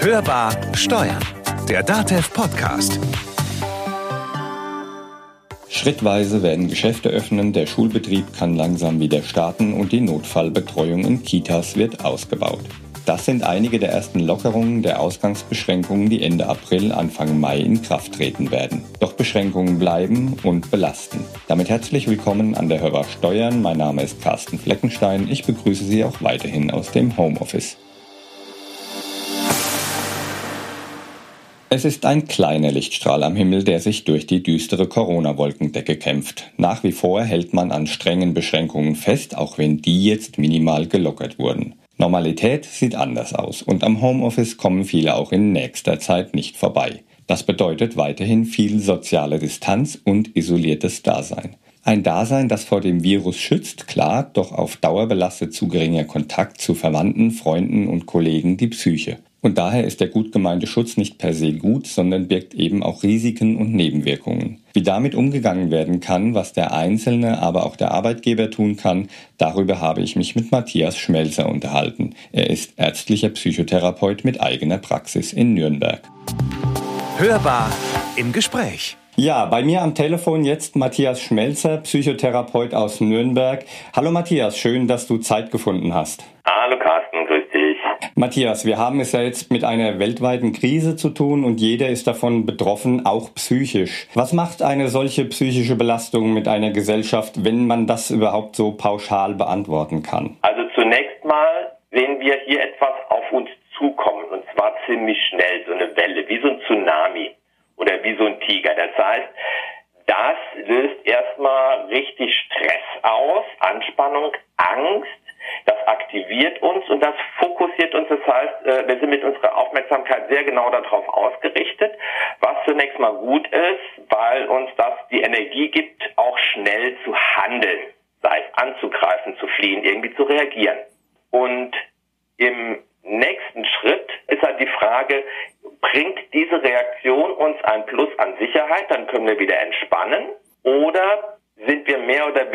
Hörbar Steuern, der DATEV Podcast. Schrittweise werden Geschäfte öffnen, der Schulbetrieb kann langsam wieder starten und die Notfallbetreuung in Kitas wird ausgebaut. Das sind einige der ersten Lockerungen der Ausgangsbeschränkungen, die Ende April, Anfang Mai in Kraft treten werden. Doch Beschränkungen bleiben und belasten. Damit herzlich willkommen an der Hörbar Steuern. Mein Name ist Carsten Fleckenstein. Ich begrüße Sie auch weiterhin aus dem Homeoffice. Es ist ein kleiner Lichtstrahl am Himmel, der sich durch die düstere Corona-Wolkendecke kämpft. Nach wie vor hält man an strengen Beschränkungen fest, auch wenn die jetzt minimal gelockert wurden. Normalität sieht anders aus und am Homeoffice kommen viele auch in nächster Zeit nicht vorbei. Das bedeutet weiterhin viel soziale Distanz und isoliertes Dasein. Ein Dasein, das vor dem Virus schützt, klar, doch auf Dauer belastet zu geringer Kontakt zu Verwandten, Freunden und Kollegen die Psyche. Und daher ist der gut gemeinte Schutz nicht per se gut, sondern birgt eben auch Risiken und Nebenwirkungen. Wie damit umgegangen werden kann, was der Einzelne, aber auch der Arbeitgeber tun kann, darüber habe ich mich mit Matthias Schmelzer unterhalten. Er ist ärztlicher Psychotherapeut mit eigener Praxis in Nürnberg. Hörbar im Gespräch. Ja, bei mir am Telefon jetzt Matthias Schmelzer, Psychotherapeut aus Nürnberg. Hallo Matthias, schön, dass du Zeit gefunden hast. Hallo Carsten. Matthias, wir haben es ja jetzt mit einer weltweiten Krise zu tun und jeder ist davon betroffen, auch psychisch. Was macht eine solche psychische Belastung mit einer Gesellschaft, wenn man das überhaupt so pauschal beantworten kann? Also zunächst mal sehen wir hier etwas auf uns zukommen und zwar ziemlich schnell, so eine Welle, wie so ein Tsunami oder wie so ein Tiger. Das heißt, das löst erstmal richtig Stress aus, Anspannung, Angst. Aktiviert uns und das fokussiert uns. Das heißt, äh, wir sind mit unserer Aufmerksamkeit sehr genau darauf ausgerichtet, was zunächst mal gut ist, weil uns das die Energie gibt, auch schnell zu handeln, sei es anzugreifen, zu fliehen, irgendwie zu reagieren. Und im nächsten Schritt ist halt die Frage, bringt diese Reaktion uns ein Plus an Sicherheit, dann können wir wieder entspannen, oder sind wir mehr oder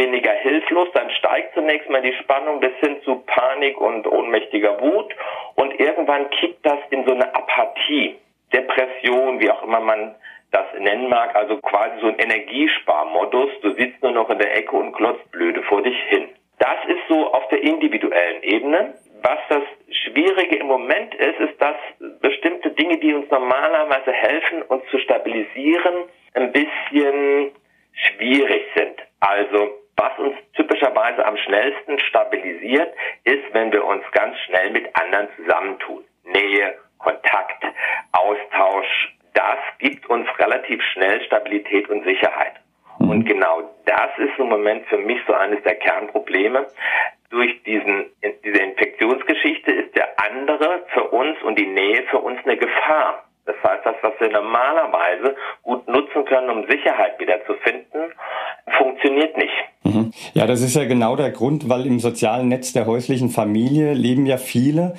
hilflos, dann steigt zunächst mal die Spannung bis hin zu Panik und ohnmächtiger Wut und irgendwann kippt das in so eine Apathie, Depression, wie auch immer man das nennen mag, also quasi so ein Energiesparmodus, du sitzt nur noch in der Ecke und klotzt blöde vor dich hin. Das ist so auf der individuellen Ebene. Was das Schwierige im Moment ist, ist, dass bestimmte Dinge, die uns normalerweise helfen, uns zu stabilisieren, ein bisschen schwierig sind. Also was uns typischerweise am schnellsten stabilisiert, ist, wenn wir uns ganz schnell mit anderen zusammentun. Nähe, Kontakt, Austausch, das gibt uns relativ schnell Stabilität und Sicherheit. Mhm. Und genau das ist im Moment für mich so eines der Kernprobleme. Durch diesen, diese Infektionsgeschichte ist der andere für uns und die Nähe für uns eine Gefahr. Das heißt, das, was wir normalerweise gut nutzen können, um Sicherheit wiederzufinden, funktioniert nicht. Mhm. Ja, das ist ja genau der Grund, weil im sozialen Netz der häuslichen Familie leben ja viele.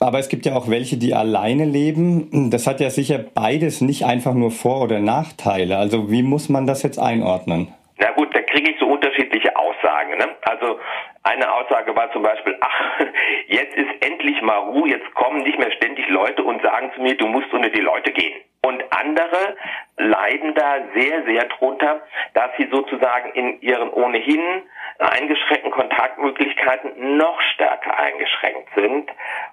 Aber es gibt ja auch welche, die alleine leben. Das hat ja sicher beides nicht einfach nur Vor- oder Nachteile. Also wie muss man das jetzt einordnen? Na gut, da kriege ich so unterschiedliche Aussagen. Ne? Also eine Aussage war zum Beispiel, ach, jetzt ist endlich mal Ruhe, jetzt kommen nicht mehr ständig Leute und sagen zu mir, du musst unter die Leute gehen. Und andere leiden da sehr, sehr drunter, dass sie sozusagen in ihren ohnehin eingeschränkten Kontaktmöglichkeiten noch stärker eingeschränkt sind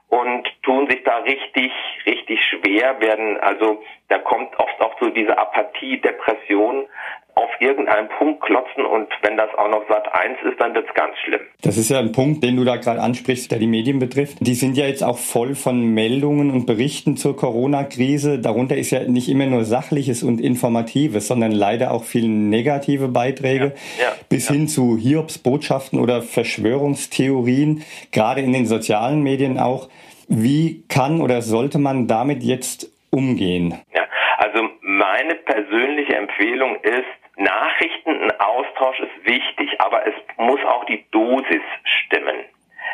und tun sich da richtig, richtig schwer, werden also, da kommt oft auch so diese Apathie, Depression auf irgendeinen Punkt klotzen und wenn das auch noch Sat 1 ist, dann wird's ganz schlimm. Das ist ja ein Punkt, den du da gerade ansprichst, der die Medien betrifft. Die sind ja jetzt auch voll von Meldungen und Berichten zur Corona-Krise. Darunter ist ja nicht immer nur Sachliches und Informatives, sondern leider auch viele negative Beiträge ja, ja, bis ja. hin zu Hiobs Botschaften oder Verschwörungstheorien, gerade in den sozialen Medien auch. Wie kann oder sollte man damit jetzt umgehen? Ja, also meine persönliche Empfehlung ist, Nachrichtenaustausch ist wichtig, aber es muss auch die Dosis stimmen.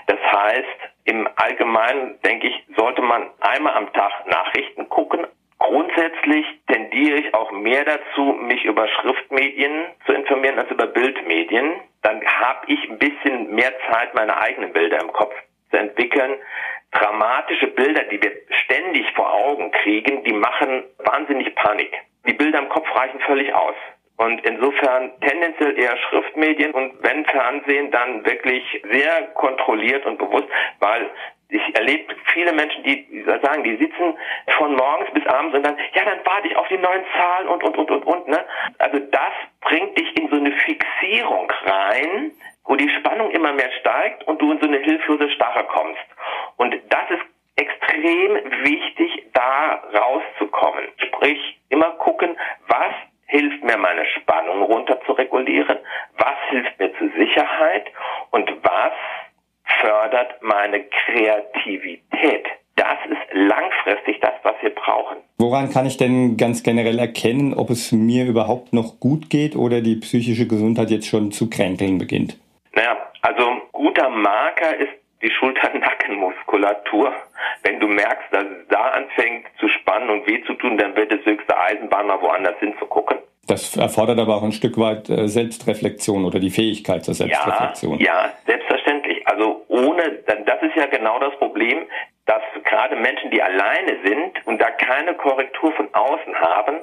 Das heißt, im Allgemeinen, denke ich, sollte man einmal am Tag Nachrichten gucken. Grundsätzlich tendiere ich auch mehr dazu, mich über Schriftmedien zu informieren als über Bildmedien. Habe ich ein bisschen mehr Zeit, meine eigenen Bilder im Kopf zu entwickeln. dramatische Bilder, die wir ständig vor Augen kriegen, die machen wahnsinnig Panik. Die Bilder im Kopf reichen völlig aus. Und insofern tendenziell eher Schriftmedien und wenn Fernsehen, dann wirklich sehr kontrolliert und bewusst, weil ich erlebe viele Menschen, die sagen, die sitzen von morgens bis abends und dann, ja, dann warte ich auf die neuen Zahlen und, und, und, und, und, ne? Also das bringt dich Fixierung rein, wo die Spannung immer mehr steigt und du in so eine hilflose Starre kommst. Und das ist extrem wichtig, da rauszukommen. Sprich, immer gucken, was hilft mir, meine Spannung runter zu regulieren, was hilft mir zur Sicherheit und was fördert meine Kreativität. Das ist langfristig das, was wir brauchen. Woran kann ich denn ganz generell erkennen, ob es mir überhaupt noch gut geht oder die psychische Gesundheit jetzt schon zu kränkeln beginnt? Naja, also guter Marker ist die Schulter-Nackenmuskulatur. Wenn du merkst, dass es da anfängt zu spannen und weh zu tun, dann wird es höchste Eisenbahn, mal woanders hinzugucken. Das erfordert aber auch ein Stück weit äh, Selbstreflexion oder die Fähigkeit zur Selbstreflexion. Ja, ja, selbstverständlich. Also ohne, das ist ja genau das Problem, dass gerade Menschen, die alleine sind und da keine Korrektur von außen haben,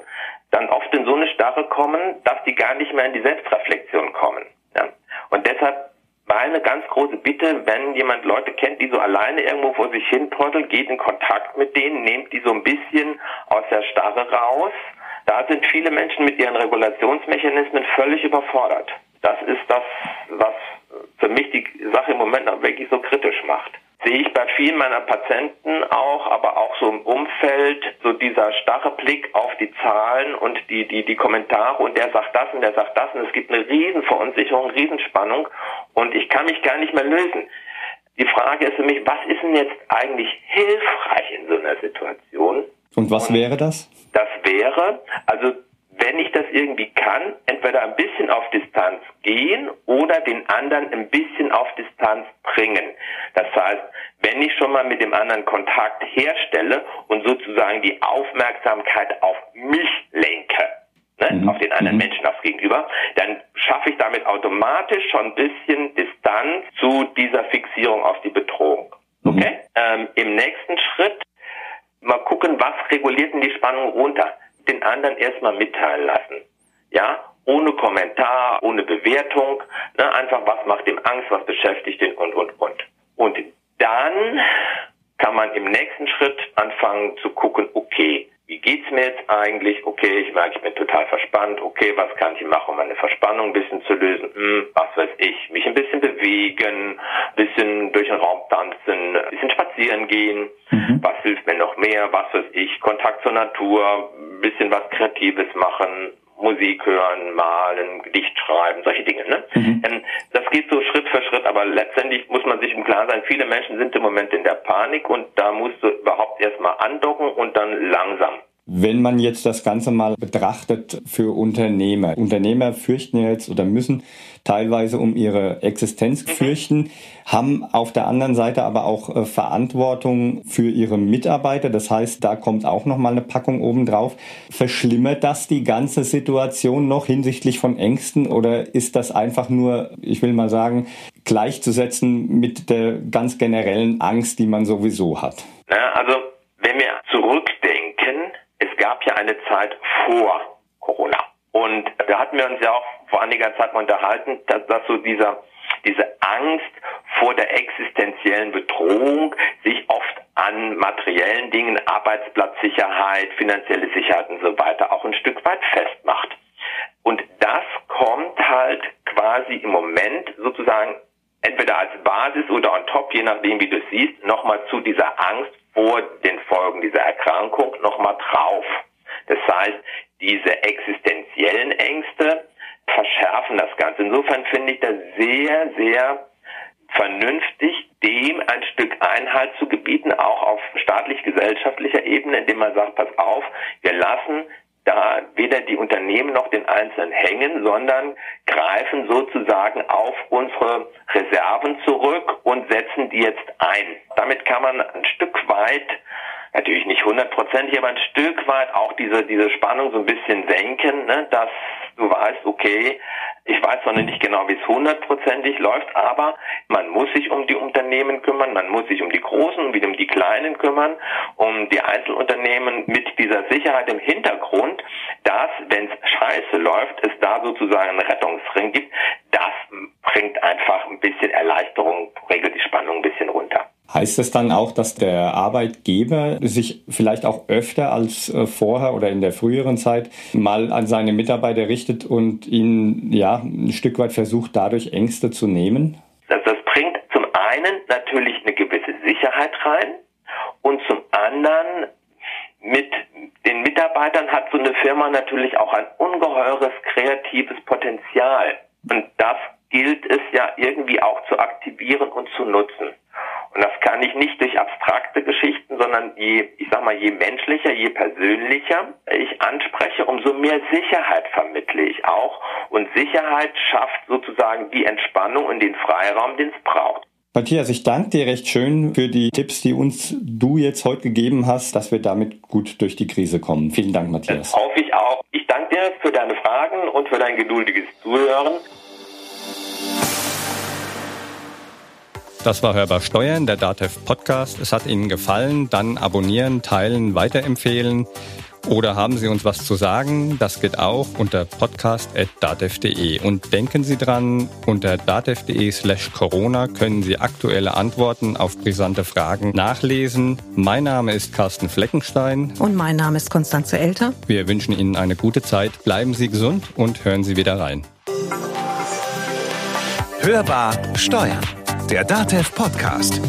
dann oft in so eine Starre kommen, dass die gar nicht mehr in die Selbstreflexion kommen. Ja? Und deshalb meine ganz große Bitte, wenn jemand Leute kennt, die so alleine irgendwo vor sich hin trotteln, geht in Kontakt mit denen, nehmt die so ein bisschen aus der Starre raus da sind viele Menschen mit ihren Regulationsmechanismen völlig überfordert. Das ist das, was für mich die Sache im Moment noch wirklich so kritisch macht. Sehe ich bei vielen meiner Patienten auch, aber auch so im Umfeld, so dieser starre Blick auf die Zahlen und die, die, die Kommentare und der sagt das und der sagt das und es gibt eine Riesenverunsicherung, Riesenspannung und ich kann mich gar nicht mehr lösen. Die Frage ist für mich, was ist denn jetzt eigentlich hilfreich in so einer Situation? Und was wäre das? Das wäre, also wenn ich das irgendwie kann, entweder ein bisschen auf Distanz gehen oder den anderen ein bisschen auf Distanz bringen. Das heißt, wenn ich schon mal mit dem anderen Kontakt herstelle und sozusagen die Aufmerksamkeit auf mich lenke, ne, mhm. auf den anderen mhm. Menschen, aufs Gegenüber, dann schaffe ich damit automatisch schon ein bisschen Distanz zu dieser Fixierung auf die Bedrohung. Mhm. Okay? Mhm. Ähm, Im nächsten Schritt mal gucken, was reguliert denn die Spannung runter. Den anderen erstmal mitteilen lassen. Ja, ohne Kommentar, ohne Bewertung, ne, einfach was macht ihm Angst, was beschäftigt ihn und, und, kann man im nächsten Schritt anfangen zu gucken, okay, wie geht's mir jetzt eigentlich? Okay, ich merke, ich bin total verspannt. Okay, was kann ich machen, um meine Verspannung ein bisschen zu lösen? Hm, was weiß ich, mich ein bisschen bewegen, ein bisschen durch den Raum tanzen, ein bisschen spazieren gehen. Mhm. Was hilft mir noch mehr? Was weiß ich, Kontakt zur Natur, ein bisschen was Kreatives machen, Musik hören, malen, Gedicht schreiben, solche Dinge. Ne? Mhm. Ähm, das geht so Schritt für Schritt, aber letztendlich muss man sich im Klaren sein, viele Menschen sind im Moment in der Panik und da musst du überhaupt erstmal andocken und dann langsam. Wenn man jetzt das Ganze mal betrachtet für Unternehmer. Unternehmer fürchten jetzt oder müssen teilweise um ihre Existenz mhm. fürchten, haben auf der anderen Seite aber auch äh, Verantwortung für ihre Mitarbeiter. Das heißt, da kommt auch noch mal eine Packung obendrauf. Verschlimmert das die ganze Situation noch hinsichtlich von Ängsten oder ist das einfach nur, ich will mal sagen, gleichzusetzen mit der ganz generellen Angst, die man sowieso hat? Ja, also wenn wir gab ja eine Zeit vor Corona. Und da hatten wir uns ja auch vor einiger Zeit mal unterhalten, dass, dass so dieser, diese Angst vor der existenziellen Bedrohung sich oft an materiellen Dingen, Arbeitsplatzsicherheit, finanzielle Sicherheit und so weiter auch ein Stück weit festmacht. Und das kommt halt quasi im Moment sozusagen entweder als Basis oder on top, je nachdem wie du es siehst, nochmal zu dieser Angst vor den Folgen dieser Erkrankung nochmal drauf. Das heißt, diese existenziellen Ängste verschärfen das Ganze. Insofern finde ich das sehr, sehr vernünftig, dem ein Stück Einhalt zu gebieten, auch auf staatlich-gesellschaftlicher Ebene, indem man sagt, pass auf, wir lassen da weder die Unternehmen noch den Einzelnen hängen, sondern greifen sozusagen auf unsere Reserven zurück und setzen die jetzt ein. Damit kann man ein Stück weit natürlich nicht hundertprozentig, aber ein Stück weit auch diese, diese Spannung so ein bisschen senken, ne, dass du weißt, okay, Ich weiß noch nicht genau, wie es hundertprozentig läuft, aber man muss sich um die Unternehmen kümmern, man muss sich um die Großen und wieder um die Kleinen kümmern, um die Einzelunternehmen mit dieser Sicherheit im Hintergrund, dass, wenn es scheiße läuft, es da sozusagen einen Rettungsring gibt. Das bringt einfach ein bisschen Erleichterung, regelt die Spannung ein bisschen runter. Heißt es dann auch, dass der Arbeitgeber sich vielleicht auch öfter als äh, vorher oder in der früheren Zeit mal an seine Mitarbeiter richtet und ihnen ja ein Stück weit versucht, dadurch Ängste zu nehmen? Das, das bringt zum einen natürlich eine gewisse Sicherheit rein und zum anderen mit den Mitarbeitern hat so eine Firma natürlich auch ein ungeheures kreatives Potenzial. Und das gilt es ja irgendwie auch zu aktivieren und zu nutzen. Und das kann ich nicht durch abstrakte Geschichten, sondern je, ich sag mal, je menschlicher, je persönlicher ich anspreche, umso mehr Sicherheit vermittle ich auch. Und Sicherheit schafft sozusagen die Entspannung und den Freiraum, den es braucht. Matthias, ich danke dir recht schön für die Tipps, die uns du jetzt heute gegeben hast, dass wir damit gut durch die Krise kommen. Vielen Dank, Matthias. Das hoffe ich auch. Ich danke dir für deine Fragen und für dein geduldiges Zuhören. Das war Hörbar Steuern, der DATEV Podcast. Es hat Ihnen gefallen, dann abonnieren, teilen, weiterempfehlen. Oder haben Sie uns was zu sagen? Das geht auch unter podcast.datev.de. Und denken Sie dran, unter datev.de slash Corona können Sie aktuelle Antworten auf brisante Fragen nachlesen. Mein Name ist Carsten Fleckenstein. Und mein Name ist Konstanze Elter. Wir wünschen Ihnen eine gute Zeit. Bleiben Sie gesund und hören Sie wieder rein. Hörbar Steuern der DATEV Podcast.